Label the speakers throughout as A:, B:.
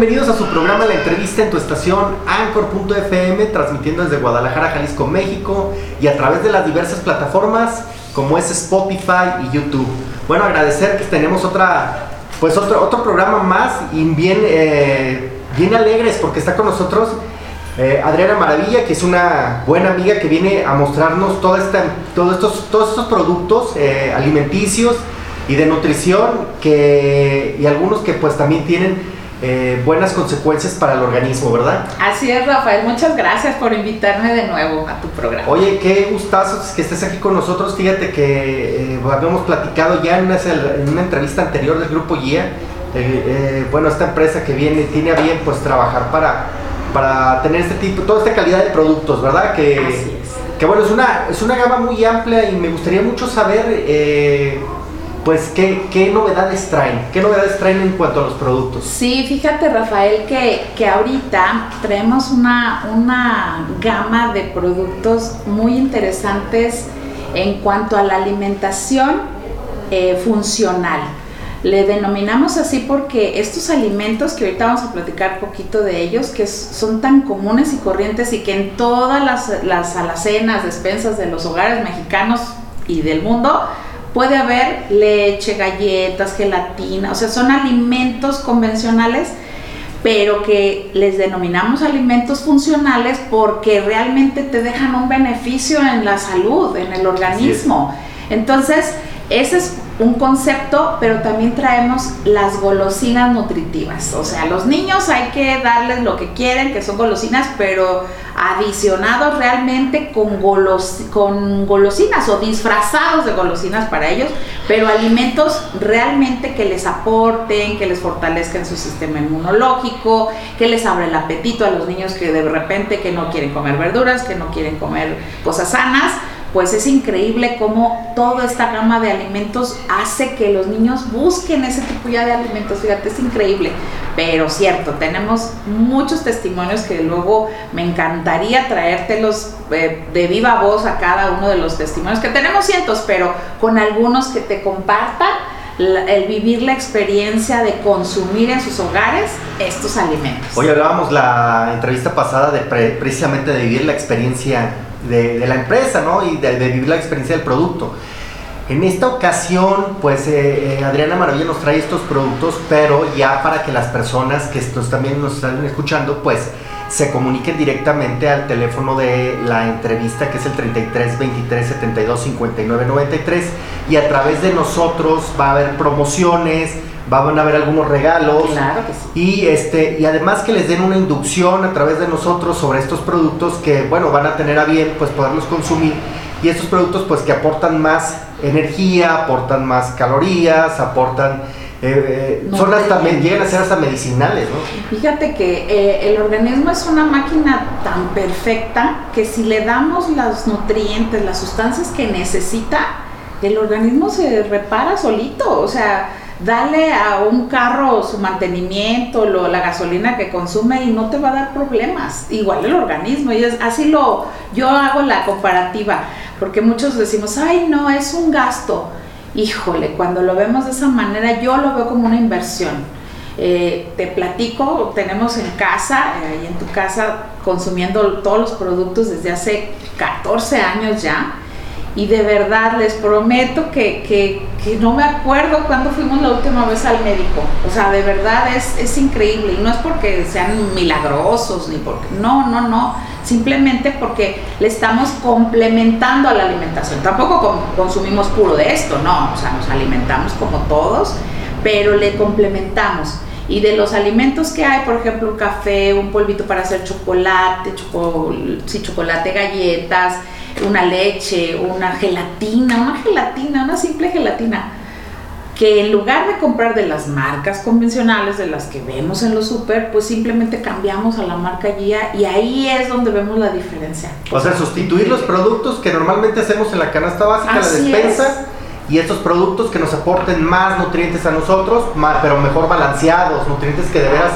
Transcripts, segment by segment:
A: Bienvenidos a su programa La Entrevista en tu estación Anchor.fm, transmitiendo desde Guadalajara, Jalisco, México y a través de las diversas plataformas como es Spotify y YouTube. Bueno, agradecer que tenemos otra, pues otro, otro programa más y bien, eh, bien alegres porque está con nosotros eh, Adriana Maravilla, que es una buena amiga que viene a mostrarnos toda esta, todos, estos, todos estos productos eh, alimenticios y de nutrición que, y algunos que pues también tienen eh, buenas consecuencias para el organismo, ¿verdad?
B: Así es, Rafael. Muchas gracias por invitarme de nuevo a tu programa.
A: Oye, qué gustazo que estés aquí con nosotros. Fíjate que eh, habíamos platicado ya en una, en una, entrevista anterior del Grupo Guía. Eh, bueno, esta empresa que viene tiene a bien pues trabajar para, para tener este tipo, toda esta calidad de productos, ¿verdad? Que,
B: Así es.
A: Que bueno, es una, es una gama muy amplia y me gustaría mucho saber pues ¿qué, ¿qué, novedades traen? ¿Qué novedades traen en cuanto a los productos?
B: Sí, fíjate Rafael que, que ahorita traemos una, una gama de productos muy interesantes en cuanto a la alimentación eh, funcional. Le denominamos así porque estos alimentos, que ahorita vamos a platicar poquito de ellos, que son tan comunes y corrientes y que en todas las, las alacenas, despensas de los hogares mexicanos y del mundo, puede haber leche, galletas, gelatina, o sea, son alimentos convencionales, pero que les denominamos alimentos funcionales porque realmente te dejan un beneficio en la salud, en el organismo. Entonces, ese es un concepto, pero también traemos las golosinas nutritivas. O sea, los niños hay que darles lo que quieren, que son golosinas, pero adicionados realmente con, golos, con golosinas o disfrazados de golosinas para ellos, pero alimentos realmente que les aporten, que les fortalezcan su sistema inmunológico, que les abra el apetito a los niños que de repente que no quieren comer verduras, que no quieren comer cosas sanas pues es increíble cómo toda esta gama de alimentos hace que los niños busquen ese tipo ya de alimentos. Fíjate, es increíble. Pero cierto, tenemos muchos testimonios que luego me encantaría traértelos eh, de viva voz a cada uno de los testimonios, que tenemos cientos, pero con algunos que te compartan el vivir la experiencia de consumir en sus hogares estos alimentos.
A: Hoy hablábamos la entrevista pasada de precisamente de vivir la experiencia de, la empresa, ¿no? Y de, vivir la experiencia del producto. En esta ocasión, pues eh, eh, Adriana Maravilla nos trae estos productos, pero ya para que las personas que estos también nos están escuchando, pues se comuniquen directamente al teléfono de la entrevista que es el 33 23 72 59 93 y a través de nosotros va a haber promociones, van a haber algunos regalos.
B: Claro que sí.
A: Y, este, y además que les den una inducción a través de nosotros sobre estos productos que, bueno, van a tener a bien pues poderlos consumir. Y estos productos pues que aportan más energía, aportan más calorías, aportan... Eh, eh, son hasta, llegan a ser hasta medicinales, ¿no?
B: Fíjate que eh, el organismo es una máquina tan perfecta que si le damos los nutrientes, las sustancias que necesita, el organismo se repara solito. O sea, dale a un carro su mantenimiento, lo, la gasolina que consume y no te va a dar problemas. Igual el organismo, y es, así lo, yo hago la comparativa, porque muchos decimos, ay no, es un gasto. Híjole, cuando lo vemos de esa manera, yo lo veo como una inversión. Eh, te platico, tenemos en casa, eh, y en tu casa, consumiendo todos los productos desde hace 14 años ya y de verdad les prometo que, que, no me acuerdo cuándo fuimos la última vez al médico. O sea, de verdad es, es increíble. Y no es porque sean milagrosos, ni porque... No, no, no. Simplemente porque le estamos complementando a la alimentación. Tampoco consumimos puro de esto, no. O sea, nos alimentamos como todos, pero le complementamos. Y de los alimentos que hay, por ejemplo, un café, un polvito para hacer chocolate, sí, chocolate, galletas, una leche, una gelatina, una gelatina, una simple gelatina, que en lugar de comprar de las marcas convencionales, de las que vemos en los super, pues simplemente cambiamos a la marca guía y ahí es donde vemos la diferencia.
A: O sea, sustituir los productos que normalmente hacemos en la canasta básica, la despensa. Y estos productos que nos aporten más nutrientes a nosotros, pero mejor balanceados, nutrientes que de veras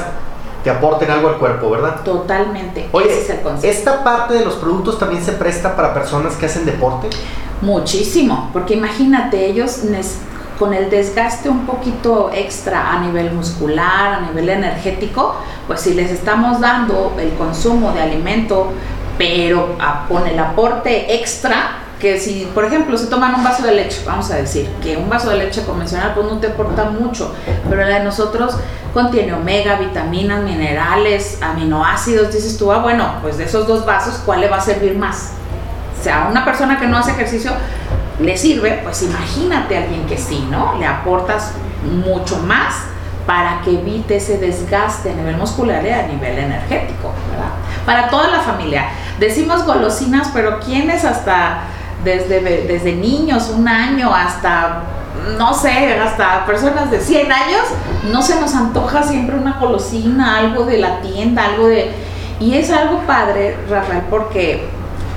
A: te aporten algo al cuerpo, ¿verdad?
B: Totalmente.
A: Oye, Ese es el concepto. ¿esta parte de los productos también se presta para personas que hacen deporte?
B: Muchísimo, porque imagínate, ellos con el desgaste un poquito extra a nivel muscular, a nivel energético, pues si les estamos dando el consumo de alimento, pero con el aporte extra, que si, por ejemplo, se toman un vaso de leche, vamos a decir, que un vaso de leche convencional pues no te aporta mucho, pero la de nosotros contiene omega, vitaminas, minerales, aminoácidos, dices tú, ah, bueno, pues de esos dos vasos, ¿cuál le va a servir más? O sea, a una persona que no hace ejercicio le sirve, pues imagínate a alguien que sí, ¿no? Le aportas mucho más para que evite ese desgaste a nivel muscular y a nivel energético, ¿verdad? Para toda la familia. Decimos golosinas, pero ¿quiénes hasta desde, desde niños, un año, hasta, no sé, hasta personas de 100 años, no se nos antoja siempre una golosina, algo de la tienda, algo de... Y es algo padre, Rafael, porque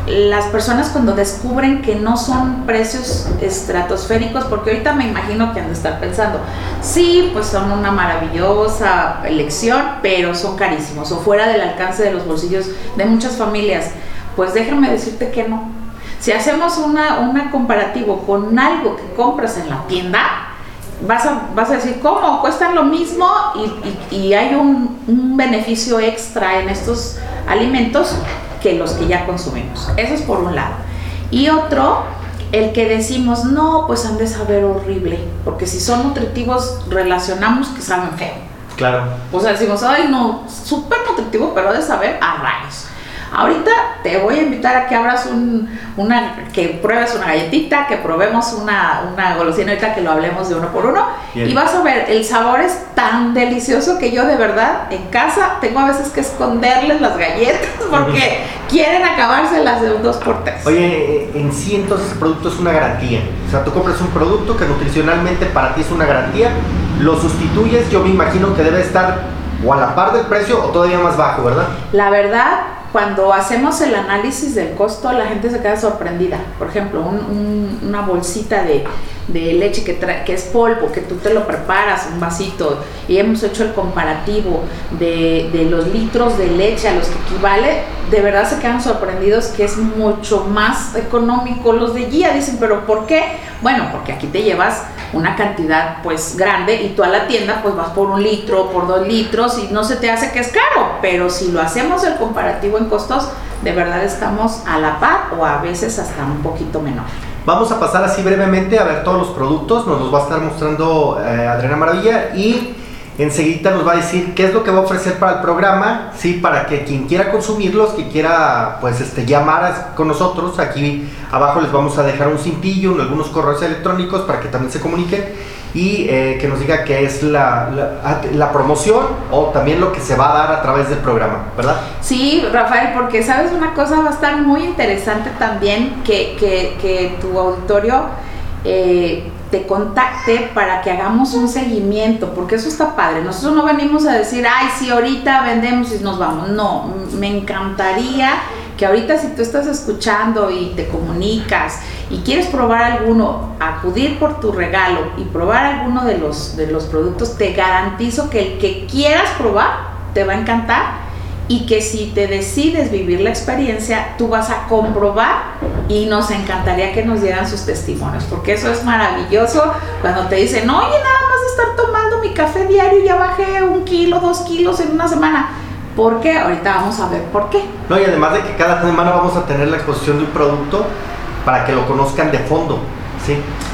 B: las personas cuando descubren que no son precios estratosféricos, porque ahorita me imagino que han de estar pensando, sí, pues son una maravillosa elección, pero son carísimos o fuera del alcance de los bolsillos de muchas familias. Pues déjame decirte que no. Si hacemos una, una comparativo con algo que compras en la tienda, vas a, vas a decir, ¿cómo? Cuestan lo mismo y, y, hay un, un beneficio extra en estos alimentos que los que ya consumimos. Eso es por un lado. Y otro, el que decimos, no, pues han de saber horrible, porque si son nutritivos relacionamos que saben feo.
A: Claro.
B: O sea, decimos, ay, no, súper nutritivo, pero de saber a rayos. Ahorita te voy a invitar a que abras un, una, que pruebes una galletita, que probemos una, una golosina ahorita que lo hablemos de uno por uno. Y vas a ver, el sabor es tan delicioso que yo de verdad en casa tengo a veces que esconderles las galletas porque quieren acabárselas de un dos por tres.
A: Oye, en sí entonces el producto es una garantía. O sea, tú compras un producto que nutricionalmente para ti es una garantía, lo sustituyes, yo me imagino que debe estar o a la par del precio o todavía más bajo, ¿verdad?
B: La verdad, cuando hacemos el análisis del costo, la gente se queda sorprendida. Por ejemplo, una bolsita de, leche que, que es polvo, que tú te lo preparas, un vasito, y hemos hecho el comparativo de, de, los litros de leche a los que equivale, de verdad se quedan sorprendidos que es mucho más económico los de guía. Dicen, pero ¿por qué? Bueno, porque aquí te llevas una cantidad pues grande y tú a la tienda pues vas por un litro, por dos litros y no se te hace que es caro, pero si lo hacemos el comparativo en costos, de verdad estamos a la par o a veces hasta un poquito menor.
A: Vamos a pasar así brevemente a ver todos los productos, nos los va a estar mostrando eh, Adriana Maravilla y enseguida nos va a decir qué es lo que va a ofrecer para el programa, sí, para que quien quiera consumirlos, que quiera pues este llamar con nosotros, aquí abajo les vamos a dejar un cintillo, algunos correos electrónicos para que también se comuniquen y eh, que nos diga qué es la, la, promoción o también lo que se va a dar a través del programa, ¿verdad?
B: Sí, Rafael, porque sabes una cosa va a estar muy interesante también que, que, que tu auditorio eh, te contacte para que hagamos un seguimiento, porque eso está padre. Nosotros no venimos a decir, ay, sí, ahorita vendemos y nos vamos. No, me encantaría que ahorita si tú estás escuchando y te comunicas y quieres probar alguno, acudir por tu regalo y probar alguno de los, de los productos, te garantizo que el que quieras probar te va a encantar y que si te decides vivir la experiencia, tú vas a comprobar y nos encantaría que nos dieran sus testimonios, porque eso es maravilloso cuando te dicen, oye, nada más estar tomando mi café diario, ya bajé un kilo, dos kilos en una semana. ¿Por qué? Ahorita vamos a ver por qué.
A: No, y además de que cada semana vamos a tener la exposición de un producto para que lo conozcan de fondo.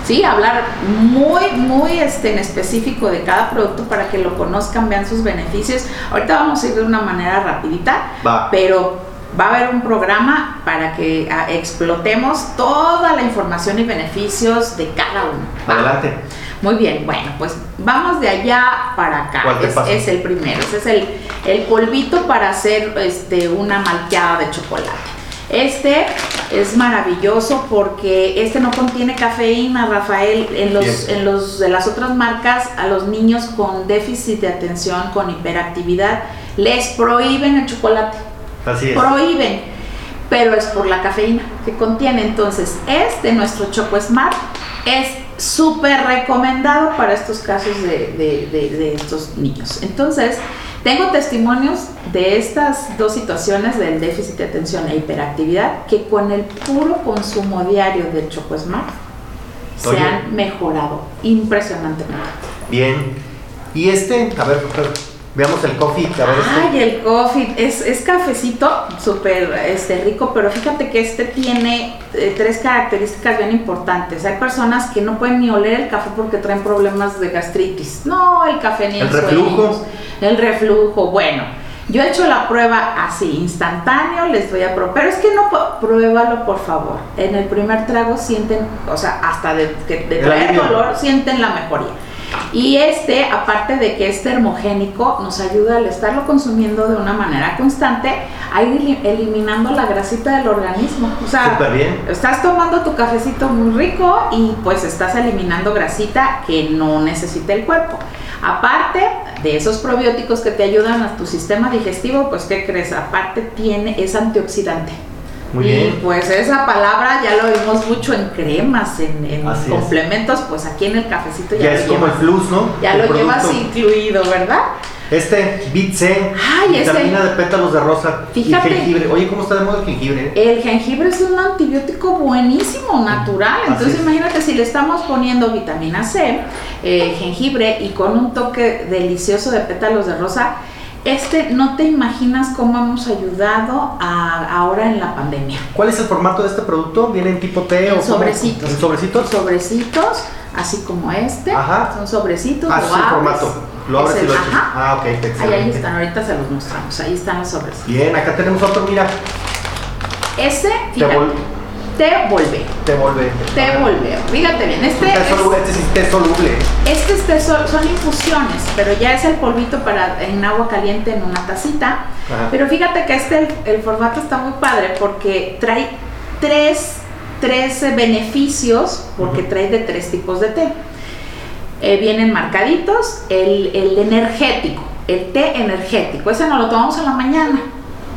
A: Sí.
B: hablar muy, muy este, en específico de cada producto para que lo conozcan, vean sus beneficios. Ahorita vamos a ir de una manera rapidita, pero va a haber un programa para que ah, explotemos toda la información y beneficios de cada uno.
A: Adelante.
B: Muy bien, bueno, pues vamos de allá para acá. Es, es, el primero, ese es el, el polvito para hacer este, una malteada de chocolate. Este es maravilloso porque este no contiene cafeína, Rafael. En los, en los de las otras marcas, a los niños con déficit de atención, con hiperactividad, les prohíben el chocolate.
A: Así es.
B: Prohíben. Pero es por la cafeína que contiene. Entonces, este, nuestro Choco Smart, es súper recomendado para estos casos de, de estos niños. Entonces, tengo testimonios de estas dos situaciones del déficit de atención e hiperactividad que con el puro consumo diario del Choco Smart se
A: Oye.
B: han mejorado impresionantemente.
A: Bien. Y este, a ver, a ver, veamos el coffee. A ver, este.
B: Ay, el coffee es, es cafecito súper este, rico, pero fíjate que este tiene eh, tres características bien importantes. Hay personas que no pueden ni oler el café porque traen problemas de gastritis. No, el café ni
A: ¿El
B: en
A: reflujo?
B: sueños. El reflujo, bueno. Yo he hecho la prueba así, instantáneo, les voy a probar. Pero es que no, pruébalo por favor. En el primer trago sienten, o sea, hasta de, que- de
A: El
B: traer dolor, sienten la mejoría. Y este, aparte de que es termogénico, nos ayuda al estarlo consumiendo de una manera constante a ir eli- eliminando la grasita del organismo. O sea,
A: bien.
B: estás tomando tu cafecito muy rico y pues estás eliminando grasita que no necesita el cuerpo. Aparte de esos probióticos que te ayudan a tu sistema digestivo, pues ¿qué crees? Aparte tiene, es antioxidante.
A: Muy
B: y
A: bien.
B: pues esa palabra ya lo vimos mucho en cremas, en, en
A: Así es.
B: complementos, pues aquí en el cafecito ya,
A: Ya
B: lo
A: es como el
B: llevas.
A: plus, ¿no?
B: Ya
A: El
B: lo llevas incluido, ¿verdad?
A: Este, Bit C,
B: Ay, ese.
A: vitamina de pétalos de rosa
B: Fíjate.
A: y jengibre. Oye, ¿cómo está de moda el jengibre?
B: El jengibre es un antibiótico buenísimo, natural.
A: Así
B: Entonces
A: es.
B: imagínate si le estamos poniendo vitamina C, eh, jengibre y con un toque delicioso de pétalos de rosa, este no te imaginas cómo hemos ayudado a- ahora en la pandemia.
A: ¿Cuál es el formato de este producto? ¿Viene en tipo T o
B: En sobrecitos.
A: ¿En sobrecitos?
B: Sobrecitos, así como este.
A: Ajá.
B: Son sobrecitos.
A: Ah, es el formato. Lo abres
B: Es
A: y
B: el-
A: lo echas.
B: ajá.
A: Ah, ok,
B: Ahí,
A: excelente.
B: ahí están, ahorita se los mostramos. Ahí están los sobres.
A: Bien, acá tenemos otro, mira,
B: Ese,
A: te,
B: fíjate, te volve.
A: te vuelve.
B: Te volve. Fíjate bien, este es,
A: soluble, este es té soluble.
B: este es té sol- son infusiones, pero ya es el polvito para en agua caliente en una tacita.
A: Ajá.
B: Pero fíjate que este, el, el formato está muy padre porque trae tres, tres eh, beneficios, porque trae de tres tipos de té. Eh, vienen marcaditos, el, el energético, el té energético, ese nos lo tomamos en la mañana.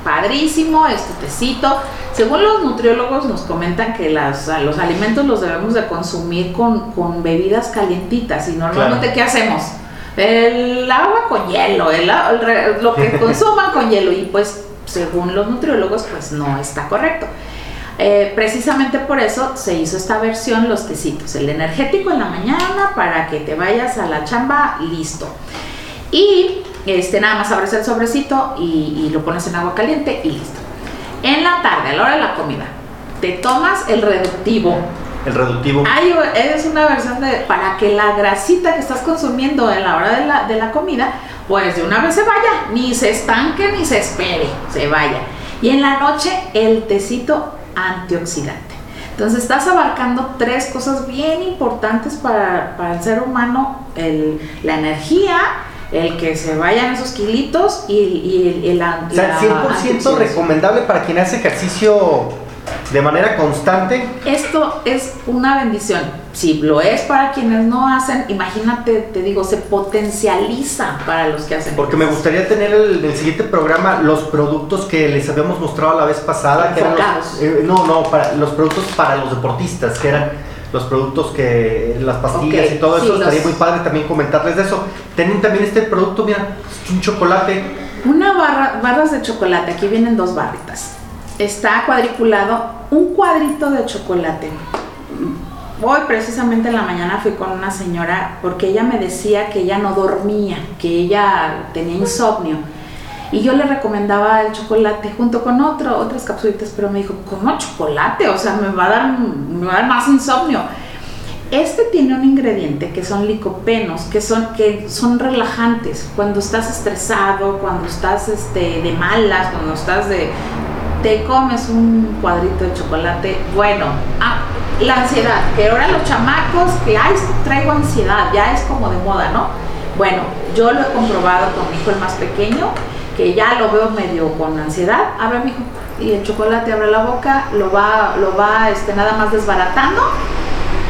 B: Padrísimo, este tecito. Según los nutriólogos nos comentan que las, los alimentos los debemos de consumir con, con bebidas calientitas y normalmente
A: Claro.
B: ¿qué hacemos? El agua con hielo, el lo que consuman con hielo y pues según los nutriólogos pues no está correcto. Eh, precisamente por eso se hizo esta versión, los tecitos, el energético en la mañana para que te vayas a la chamba listo. Y este, nada más abres el sobrecito y, y lo pones en agua caliente y listo. En la tarde, a la hora de la comida, te tomas el reductivo.
A: El reductivo.
B: Hay, es una versión de para que la grasita que estás consumiendo en la hora de la, de la comida, pues de una vez se vaya, ni se estanque ni se espere, se vaya. Y en la noche el tecito antioxidante. Entonces estás abarcando tres cosas bien importantes para, para el ser humano, el- la energía, el que se vayan esos kilitos y, y el, el,
A: O sea,
B: la
A: 100%
B: antioxidación.
A: recomendable para quien hace ejercicio de manera constante.
B: Esto es una bendición. Si lo es para quienes no hacen, imagínate, te digo, se potencializa para los que hacen.
A: Porque me gustaría tener el, en el siguiente programa los productos que les habíamos mostrado la vez pasada. Que eran los- eh, no, no, para, los productos para los deportistas, que eran los productos que, las pastillas y todo
B: sí,
A: eso. Estaría
B: los-
A: muy padre también comentarles de eso. Tienen también este producto, mira, es un chocolate.
B: Una barra, barras de chocolate, aquí vienen dos barritas. Está cuadriculado un cuadrito de chocolate. Hoy precisamente en la mañana fui con una señora porque ella me decía que ella no dormía, que ella tenía insomnio. Y yo le recomendaba el chocolate junto con otro, otras capsulitas, pero me dijo, ¿cómo chocolate? O sea, me va a dar, me va a dar más insomnio. Este tiene un ingrediente que son licopenos, que son, que son relajantes. Cuando estás estresado, cuando estás este, de malas, cuando estás de... Te comes un cuadrito de chocolate. Bueno, ah, la ansiedad, que ahora los chamacos, que ay, traigo ansiedad, ya es como de moda, ¿no? Bueno, yo lo he comprobado con mi hijo el más pequeño, que ya lo veo medio con ansiedad. Abre mi hijo y el chocolate abre la boca, lo va, lo va este, nada más desbaratando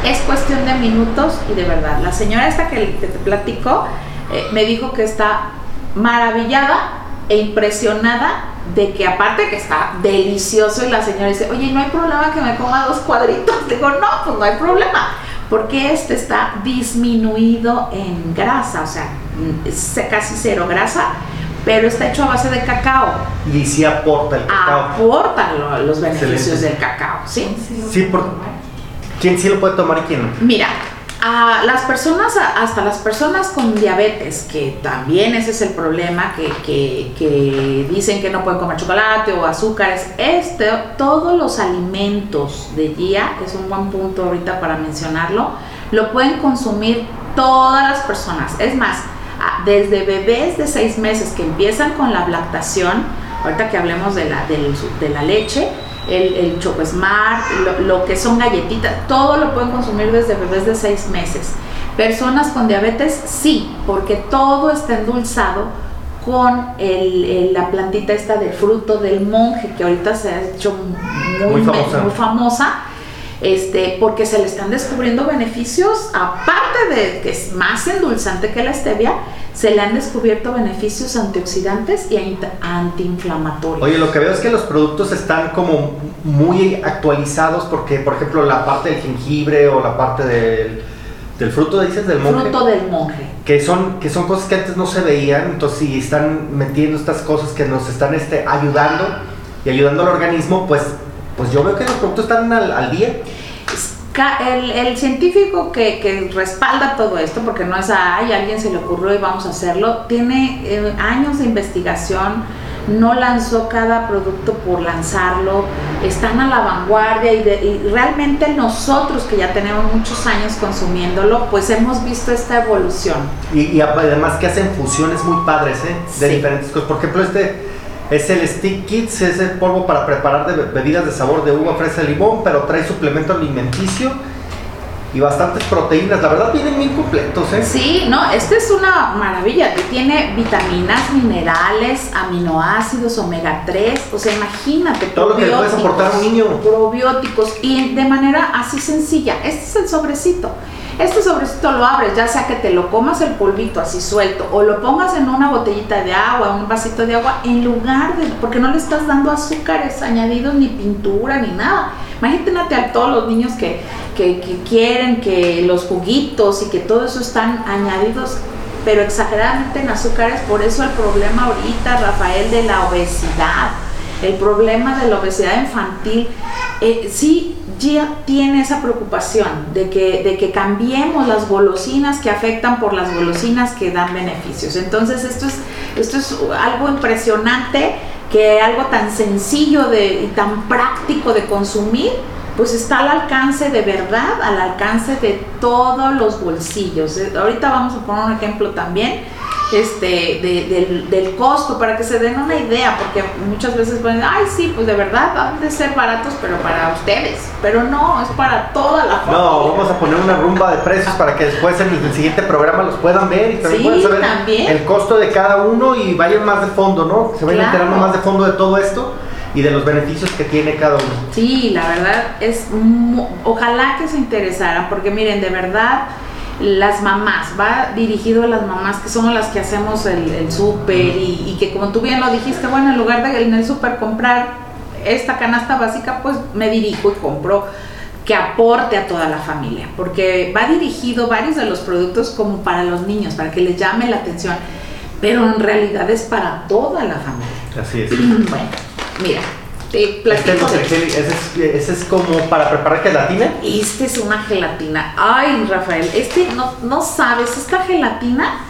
B: es cuestión de minutos y de verdad. La señora esta que, te platico eh, me dijo que está maravillada e impresionada de que aparte que está delicioso y la señora dice, oye, no hay problema que me coma dos cuadritos. Digo, no, pues no hay problema. Porque este está disminuido en grasa, o sea, mm, casi cero grasa, pero está hecho a base de cacao.
A: Y sí aporta el cacao.
B: Aporta lo- los beneficios
A: Excelente.
B: del cacao, ¿sí?
A: Sí, por- ¿Quién sí lo puede tomar y quién no?
B: Mira, a las personas, hasta las personas con diabetes, que también ese es el problema, que, que, que, dicen que no pueden comer chocolate o azúcares, este, todos los alimentos de día, es un buen punto ahorita para mencionarlo, lo pueden consumir todas las personas. Es más, desde bebés de seis meses que empiezan con la lactación, ahorita que hablemos de la, de la leche, el, el Choco Smart, lo, que son galletitas, todo lo pueden consumir desde bebés de seis meses. Personas con diabetes, sí, porque todo está endulzado con el, la plantita esta del fruto del monje, que ahorita se ha hecho muy, muy famosa este, porque se le están descubriendo beneficios, aparte de que es más endulzante que la stevia, se le han descubierto beneficios antioxidantes y antiinflamatorios.
A: Oye, lo que veo es que los productos están como muy actualizados porque, por ejemplo, la parte del jengibre o la parte del, del fruto, dices, del monje.
B: Fruto del monje.
A: Que son, que son cosas que antes no se veían, entonces si están metiendo estas cosas que nos están este, ayudando y ayudando al organismo, pues pues yo veo que los productos están al, día.
B: El, científico que, respalda todo esto, porque no es a ay, alguien se le ocurrió y vamos a hacerlo, tiene eh, años de investigación, no lanzó cada producto por lanzarlo, están a la vanguardia y, realmente nosotros que ya tenemos muchos años consumiéndolo, pues hemos visto esta evolución.
A: Y, además que hacen fusiones muy padres, ¿eh? De diferentes cosas. Por ejemplo, este es el Stick Kits, es el polvo para preparar bebidas de sabor de uva, fresa, limón, pero trae suplemento alimenticio y bastantes proteínas. La verdad vienen bien completos, ¿eh?
B: Sí, no, este es una maravilla. Tiene vitaminas, minerales, aminoácidos, omega 3. O sea, imagínate.
A: Todo lo que le puede soportar un niño.
B: Probióticos y de manera así sencilla. Este es el sobrecito. Este sobrecito lo abres, ya sea que te lo comas el polvito así suelto o lo pongas en una botellita de agua, un vasito de agua, en lugar de, porque no le estás dando azúcares añadidos, ni pintura, ni nada. Imagínate a todos los niños que, que, quieren que los juguitos y que todo eso están añadidos pero exageradamente en azúcares, por eso el problema ahorita, Rafael, de la obesidad, el problema de la obesidad infantil, eh, sí ya tiene esa preocupación de que, de que cambiemos las golosinas que afectan por las golosinas que dan beneficios. Entonces esto es, esto es algo impresionante que algo tan sencillo de, y tan práctico de consumir, pues está al alcance de verdad, al alcance de todos los bolsillos. Eh, ahorita vamos a poner un ejemplo también este, del, costo, para que se den una idea, porque muchas veces pueden, ay, sí, pues de verdad han de ser baratos, pero para ustedes, pero no, es para toda la
A: familia. No, vamos a poner una rumba de precios para que después en el siguiente programa los puedan ver y también puedan saber el costo de cada uno y vayan más de fondo, ¿no? Se vayan enterando más de fondo de todo esto y de los beneficios que tiene cada uno.
B: Sí, la verdad es, ojalá que se interesaran, porque miren, de verdad las mamás, va dirigido a las mamás que somos las que hacemos el, súper y, que como tú bien lo dijiste, bueno, en lugar de en el súper comprar esta canasta básica, pues me dirijo y compro que aporte a toda la familia, porque va dirigido varios de los productos como para los niños, para que les llame la atención, pero en realidad es para toda la familia.
A: Así es.
B: bueno, mira,
A: este ese, es, como para preparar gelatina.
B: Este es una gelatina. Ay, Rafael, este no, no sabes, esta gelatina.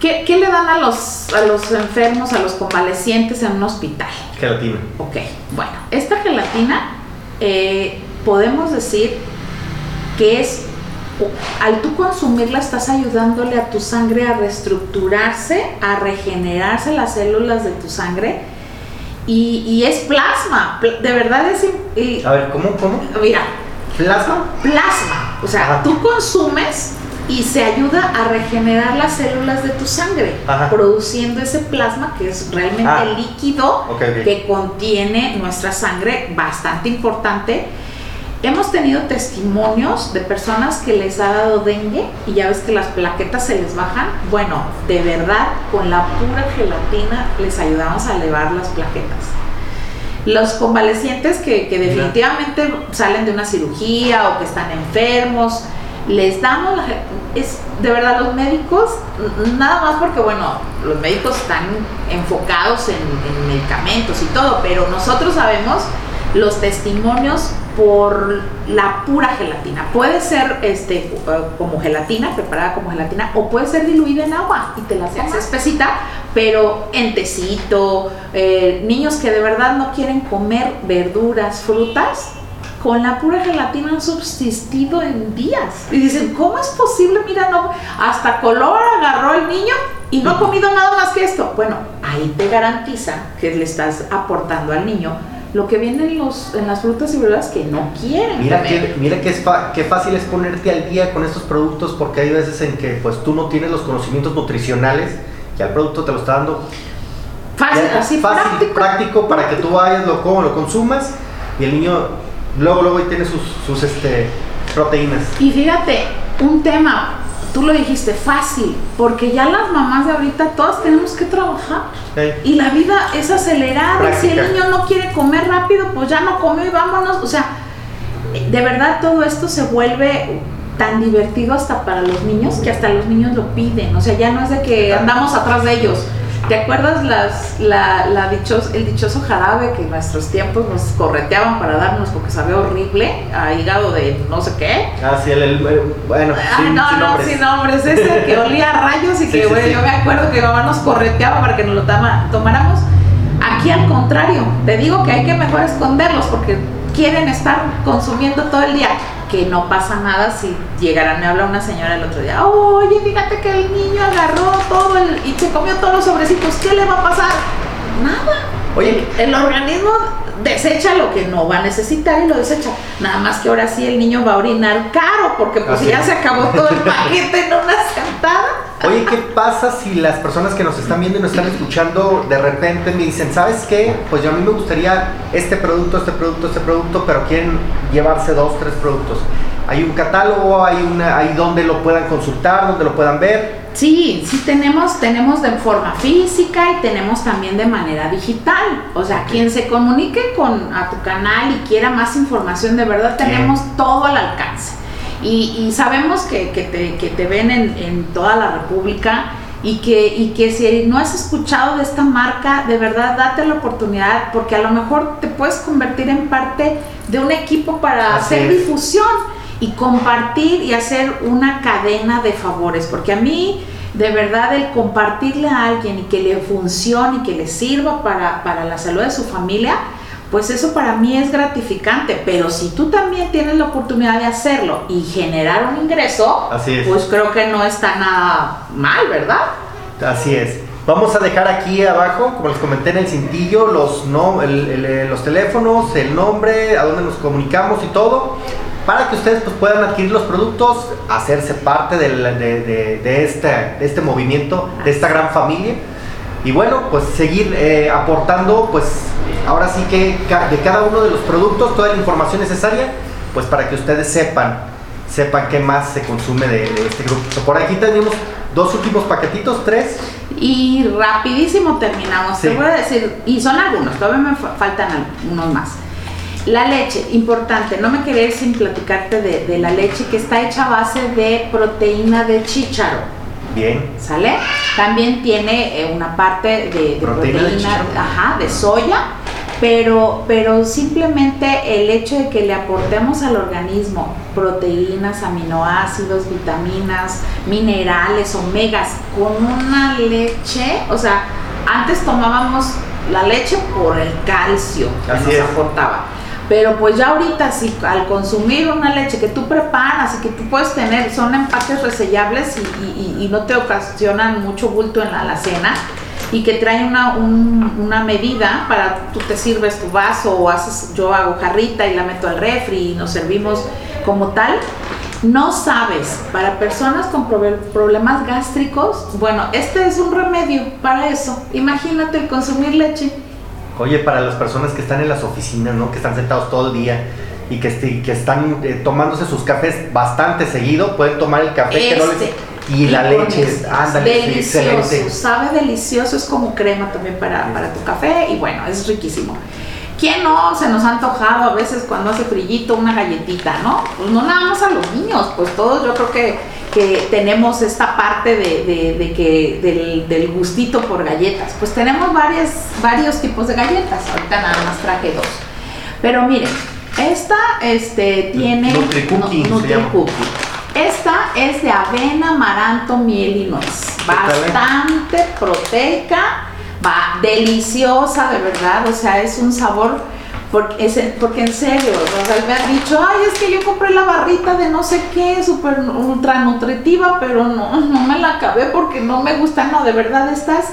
B: ¿Qué, le dan a los, a los enfermos, a los convalecientes en un hospital?
A: Gelatina.
B: Ok, bueno, esta gelatina eh, podemos decir que es, al tú consumirla estás ayudándole a tu sangre a reestructurarse, a regenerarse las células de tu sangre y, es plasma, de verdad es...
A: a ver, ¿cómo? ¿Cómo?
B: Mira.
A: ¿Plasma?
B: Plasma. O sea, tú consumes y se ayuda a regenerar las células de tu sangre, produciendo ese plasma que es realmente ah. líquido que contiene nuestra sangre, bastante importante Hemos tenido testimonios de personas que les ha dado dengue y ya ves que las plaquetas se les bajan. Bueno, de verdad, con la pura gelatina les ayudamos a elevar las plaquetas. Los convalecientes que, definitivamente salen de una cirugía o que están enfermos, les damos la, es de verdad los médicos nada más porque bueno los médicos están enfocados en medicamentos y todo pero nosotros sabemos los testimonios por la pura gelatina. Puede ser este, eh, como gelatina, preparada como gelatina, o puede ser diluida en agua y te la haces espesita, pero en tecito. Eh, niños que de verdad no quieren comer verduras, frutas, con la pura gelatina han subsistido en días. Y dicen, ¿cómo es posible? Mira, no, hasta color agarró el niño y no ha comido nada más que esto. Bueno, ahí te garantiza que le estás aportando al niño lo que viene en, los, en las frutas y verduras que no quieren.
A: Mira, que, mira que es qué fácil es ponerte al día con estos productos porque hay veces en que pues tú no tienes los conocimientos nutricionales y al producto te lo está dando
B: fácil, así
A: fácil práctico, para que tú vayas, lo, lo consumas y el niño luego luego tiene sus, sus este, proteínas.
B: Y fíjate, un tema, tú lo dijiste, fácil, porque ya las mamás de ahorita todas tenemos que trabajar. Y la vida es acelerada. Si el niño no quiere comer rápido, pues ya no comió y vámonos. O sea, de verdad todo esto se vuelve tan divertido hasta para los niños que hasta los niños lo piden. O sea, ya no es de que andamos atrás de ellos ¿Te acuerdas las, la, la dichos, el dichoso jarabe que en nuestros tiempos nos correteaban para darnos porque sabía horrible a hígado de no sé qué?
A: Ah, sí, el, bueno,
B: ah, no, no, nombres. sin nombres, ese que olía a rayos y que, bueno, yo me acuerdo que mamá nos correteaba para que nos lo tomáramos. Aquí al contrario, te digo que hay que mejor esconderlos porque quieren estar consumiendo todo el día que no pasa nada si llegarán, me habla una señora el otro día, oye, fíjate que el niño agarró todo el, y se comió todos los sobrecitos, ¿qué le va a pasar? Nada. Oye, el, organismo desecha lo que no va a necesitar y lo desecha. Nada más que ahora sí el niño va a orinar caro, porque pues ya se acabó todo el paquete en una sentada.
A: Oye, ¿qué pasa si las personas que nos están viendo y nos están escuchando de repente me dicen, ¿sabes qué? Pues yo a mí me gustaría este producto, este producto, este producto, pero quieren llevarse dos, tres productos. Hay un catálogo, hay una, hay donde lo puedan consultar, donde lo puedan ver.
B: Sí, sí tenemos, tenemos de forma física y tenemos también de manera digital. O sea, quien se comunique con a tu canal y quiera más información, de verdad tenemos todo al alcance. Y, sabemos que, te, te, ven en, toda la República y que, y que si no has escuchado de esta marca, de verdad date la oportunidad porque a lo mejor te puedes convertir en parte de un equipo para hacer difusión y compartir y hacer una cadena de favores, porque a mí de verdad el compartirle a alguien y que le funcione y que le sirva para, para la salud de su familia, pues eso para mí es gratificante, pero si tú también tienes la oportunidad de hacerlo y generar un ingreso, pues creo que no está nada mal, ¿verdad?
A: Así es. Vamos a dejar aquí abajo, como les comenté en el cintillo, los, no, eh, los teléfonos, el nombre, a dónde nos comunicamos y todo, para que ustedes pues, puedan adquirir los productos, hacerse parte de, de, este, de este movimiento, de esta gran familia y bueno, pues seguir eh, aportando, pues ahora sí que de cada uno de los productos, toda la información necesaria, pues para que ustedes sepan, sepan qué más se consume de, este grupo. Por aquí tenemos dos últimos paquetitos, tres.
B: Y rapidísimo terminamos. Te voy a decir, y son algunos, todavía me faltan algunos más. La leche, importante, no me quería sin platicarte de, de la leche que está hecha a base de proteína de chícharo.
A: Bien.
B: ¿Sale? También tiene eh, una parte de, proteína, de, soya, pero, pero simplemente el hecho de que le aportemos al organismo proteínas, aminoácidos, vitaminas, minerales, omegas, con una leche, o sea, antes tomábamos la leche por el calcio que nos aportaba pero pues ya ahorita si al consumir una leche que tú preparas y que tú puedes tener, son empaques resellables y, no te ocasionan mucho bulto en la alacena y que trae una, una medida para tú te sirves tu vaso o haces, yo hago jarrita y la meto al refri y nos servimos como tal. No sabes, para personas con problemas gástricos, bueno, este es un remedio para eso. Imagínate el consumir leche
A: Oye, para las personas que están en las oficinas, ¿no? Que están sentados todo el día y que, este, que están eh, tomándose sus cafés bastante seguido, pueden tomar el café que no les... Este, y, la leche, ándale,
B: delicioso, sabe delicioso, es como crema también para, para tu café y bueno, es riquísimo. ¿Quién no se nos ha antojado a veces cuando hace frillito una galletita, no? Pues no nada más a los niños, pues todos yo creo que que tenemos esta parte de, que del, gustito por galletas. Pues tenemos varias, varios tipos de galletas, ahorita nada más traje dos. Pero miren, esta este, tiene
A: Nutricookie
B: nu-
A: se llama.
B: Nutricookie. Esta es de avena, amaranto, miel y nuez.
A: eh?
B: Bastante proteica, va deliciosa de verdad, o sea, es un sabor porque, es, porque en serio, Rafael me ha dicho, ay, es que yo compré la barrita de no sé qué, súper ultra nutritiva, pero no, no me la acabé porque no me gusta, no, de verdad estás,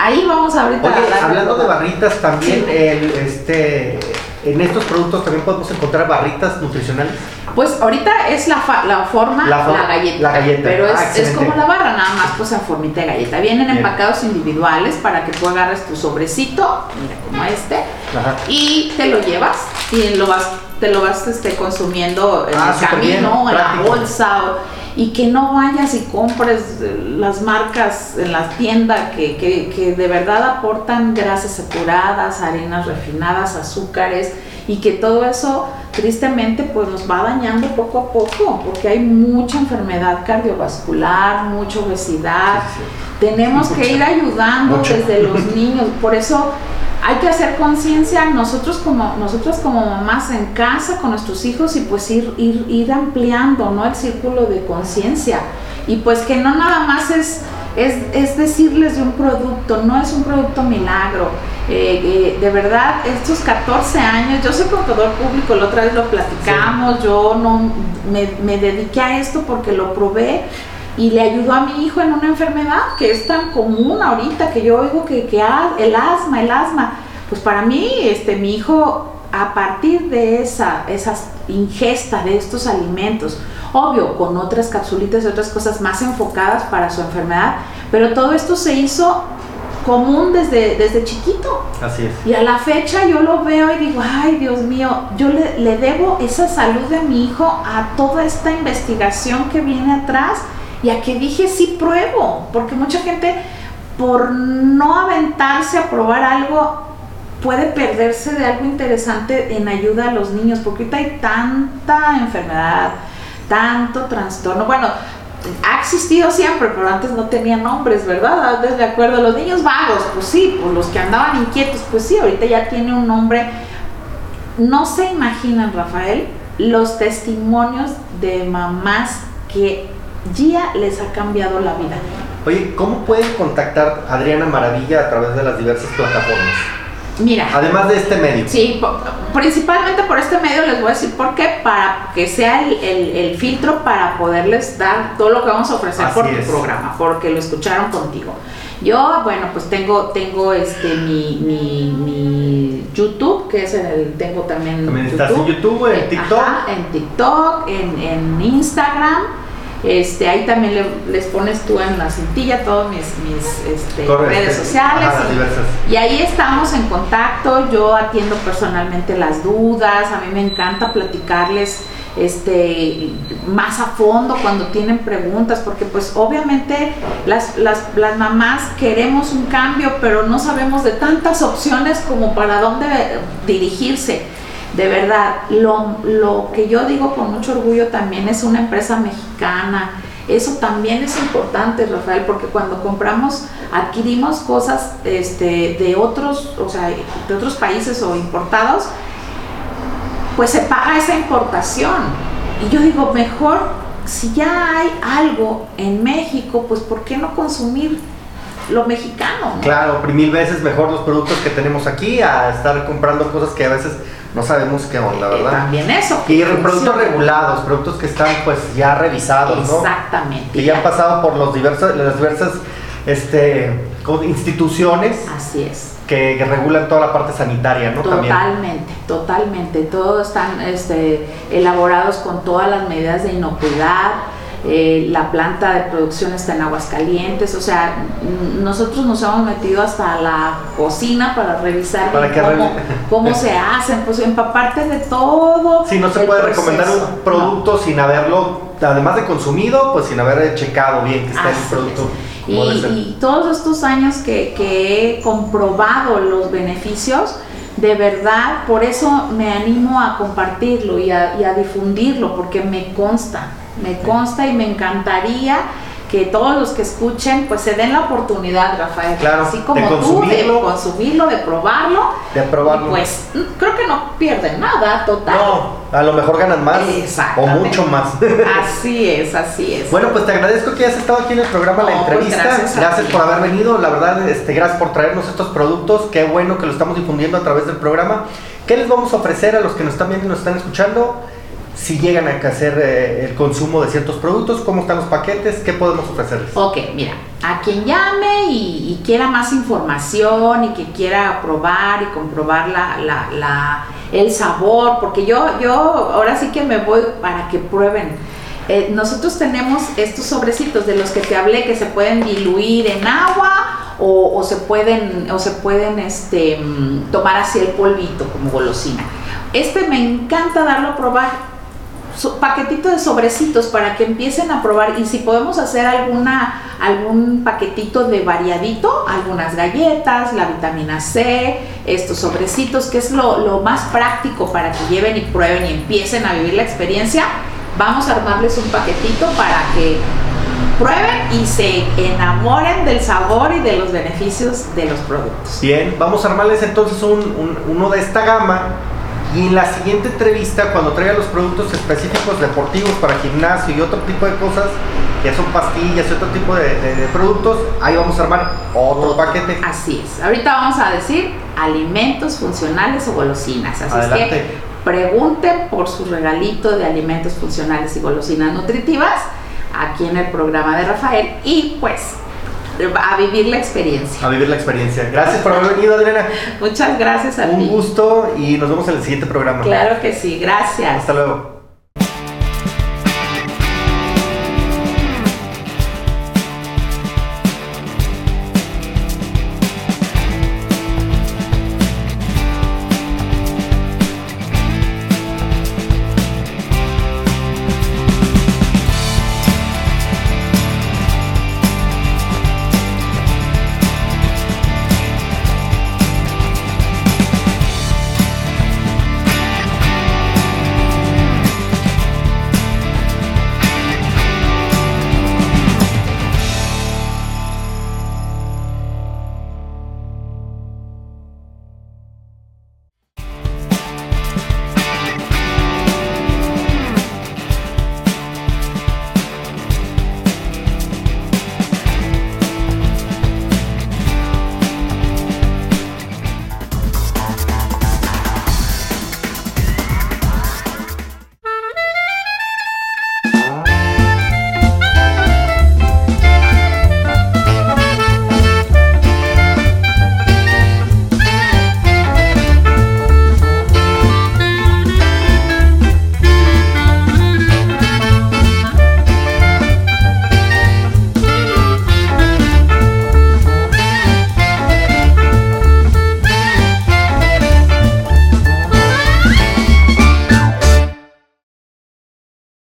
B: ahí vamos ahorita
A: Oye,
B: a
A: hablando de barritas, también el, este, en estos productos también podemos encontrar barritas nutricionales.
B: Pues ahorita es la, fa- la forma,
A: La
B: galleta.
A: la galleta.
B: Pero
A: Ah,
B: es, es
A: excelente.
B: como la barra, nada más pues en formita de galleta. Vienen
A: Bien.
B: empacados individuales para que tú agarres tu sobrecito, mira como este,
A: Ajá.
B: y te lo llevas y lo vas, te lo vas este, consumiendo en
A: Ah,
B: el
A: bien,
B: camino, en la bolsa, o- y que no vayas y compres eh, las marcas en la tienda que, que, que de verdad aportan grasas saturadas, harinas refinadas, azúcares, y que todo eso tristemente pues nos va dañando poco a poco, porque hay mucha enfermedad cardiovascular, mucha obesidad.
A: Sí, sí,
B: Tenemos que ir ayudando
A: Mucho.
B: desde los niños, por eso hay que hacer conciencia nosotros como nosotros como mamás en casa con nuestros hijos y pues ir ir, ir ampliando no el círculo de conciencia. Y pues que no nada más es es, es decirles de un producto, no es un producto milagro. Eh, eh, de verdad, estos 14 años, yo soy contador público, la otra vez lo platicamos, yo no me, me dediqué a esto porque lo probé y le ayudó a mi hijo en una enfermedad que es tan común ahorita que yo oigo que, que el asma, el asma. Pues para mí, este, mi hijo, a partir de esa esas ingesta de estos alimentos, obvio, con otras capsulitas y otras cosas más enfocadas para su enfermedad, pero todo esto se hizo común desde, desde chiquito.
A: Así es.
B: Y a la fecha yo lo veo y digo, ay Dios mío, yo le, le debo esa salud de mi hijo a toda esta investigación que viene atrás y a que dije sí pruebo, porque mucha gente por no aventarse a probar algo puede perderse de algo interesante en ayuda a los niños, porque ahorita hay tanta enfermedad, tanto trastorno. Bueno, ha existido siempre, pero antes no tenía nombres, ¿verdad? Antes de acuerdo, los niños vagos, pues sí, los que andaban inquietos, pues sí, ahorita ya tiene un nombre. No se imaginan, Rafael, los testimonios de mamás que ya les ha cambiado la vida.
A: Oye, ¿cómo pueden contactar a Adriana Maravilla a través de las diversas plataformas?
B: Mira,
A: Además de este medio.
B: Sí, principalmente por este medio les voy a decir por qué, para que sea el, el- el filtro para poderles dar todo lo que vamos a ofrecer
A: Así
B: por tu programa, porque lo escucharon contigo. Yo, bueno, pues tengo, tengo este mi, mi, mi YouTube, que es el, tengo también,
A: También estás en YouTube, en TikTok.
B: ajá, en TikTok, en, en Instagram. Este, ahí también le- les pones tú en la cintilla todas mis, mis este, redes sociales.
A: Ajá, las
B: y- y ahí estamos en contacto, yo atiendo personalmente las dudas, a mí me encanta platicarles este más a fondo cuando tienen preguntas, porque pues obviamente las, las, las mamás queremos un cambio, pero no sabemos de tantas opciones como para dónde dirigirse. De verdad, lo, lo que yo digo con mucho orgullo también es una empresa mexicana. Eso también es importante, Rafael, porque cuando compramos, adquirimos cosas este, de otros, o sea, de otros países o importados, pues se paga esa importación. Y yo digo, mejor, si ya hay algo en México, pues ¿por qué no consumir lo mexicano? no?
A: Claro, mil veces mejor los productos que tenemos aquí a estar comprando cosas que a veces no sabemos qué onda, ¿verdad?
B: también eso.
A: Y productos regulados, productos que están pues ya revisados, ¿no?
B: Exactamente.
A: Que ya han pasado por los diversos, las diversas este, instituciones
B: Así es.
A: que, que regulan toda la parte sanitaria, ¿no? También.
B: Totalmente, totalmente. Todos están este, elaborados con todas las medidas de inocuidad. Eh, la planta de producción está en Aguascalientes, o sea, nosotros nos hemos metido hasta la cocina para revisar
A: Para
B: cómo, cómo se hacen, pues empaparte de todo.
A: Sí, no se puede recomendar un producto sin haberlo, además de consumido, pues sin haber checado bien que está el producto.
B: Y, y todos estos años que, que he comprobado los beneficios, de verdad, por eso me animo a compartirlo y a, y a difundirlo, porque me consta, me consta y me encantaría que todos los que escuchen pues se den la oportunidad, Rafael,
A: Claro,
B: así como
A: de
B: tú, de
A: consumirlo.
B: de probarlo.
A: De probarlo.
B: Y, Pues creo que no pierden nada, total.
A: No, a lo mejor ganan más o mucho más.
B: Así es, así es.
A: Bueno, pues te agradezco que hayas estado aquí en el programa La
B: pues,
A: Entrevista.
B: gracias
A: gracias por haber venido. La verdad, este, gracias por traernos estos productos. Qué bueno que lo estamos difundiendo a través del programa. ¿Qué les vamos a ofrecer a los que nos están viendo y nos están escuchando? Si llegan a hacer eh, el consumo de ciertos productos, ¿cómo están los paquetes? ¿Qué podemos ofrecerles?
B: Ok, mira, a quien llame y, quiera más información y que quiera probar y comprobar la, el sabor, porque yo, yo ahora sí que me voy para que prueben. Eh, nosotros tenemos estos sobrecitos de los que te hablé que se pueden diluir en agua o, o se pueden, o se pueden este, mm, tomar así el polvito como golosina. Este me encanta darlo a probar paquetito de sobrecitos para que empiecen a probar y si podemos hacer alguna algún paquetito de variadito, algunas galletas, la vitamina C, estos sobrecitos, que es lo, lo más práctico para que lleven y prueben y empiecen a vivir la experiencia, vamos a armarles un paquetito para que prueben y se enamoren del sabor y de los beneficios de los productos.
A: Bien, vamos a armarles entonces un- un- uno de esta gama y en la siguiente entrevista, cuando traiga los productos específicos deportivos para gimnasio y otro tipo de cosas, que son pastillas y otro tipo de, de- de productos, ahí vamos a armar otro paquete.
B: Así es. Ahorita vamos a decir alimentos funcionales o golosinas. Así es que pregunten por su regalito de alimentos funcionales y golosinas nutritivas aquí en el programa de Rafael y pues a vivir la experiencia.
A: A vivir la experiencia. Gracias por haber venido, Adriana.
B: Muchas gracias a
A: Un
B: ti.
A: gusto y nos vemos en el siguiente programa.
B: Claro que sí, gracias.
A: Hasta luego.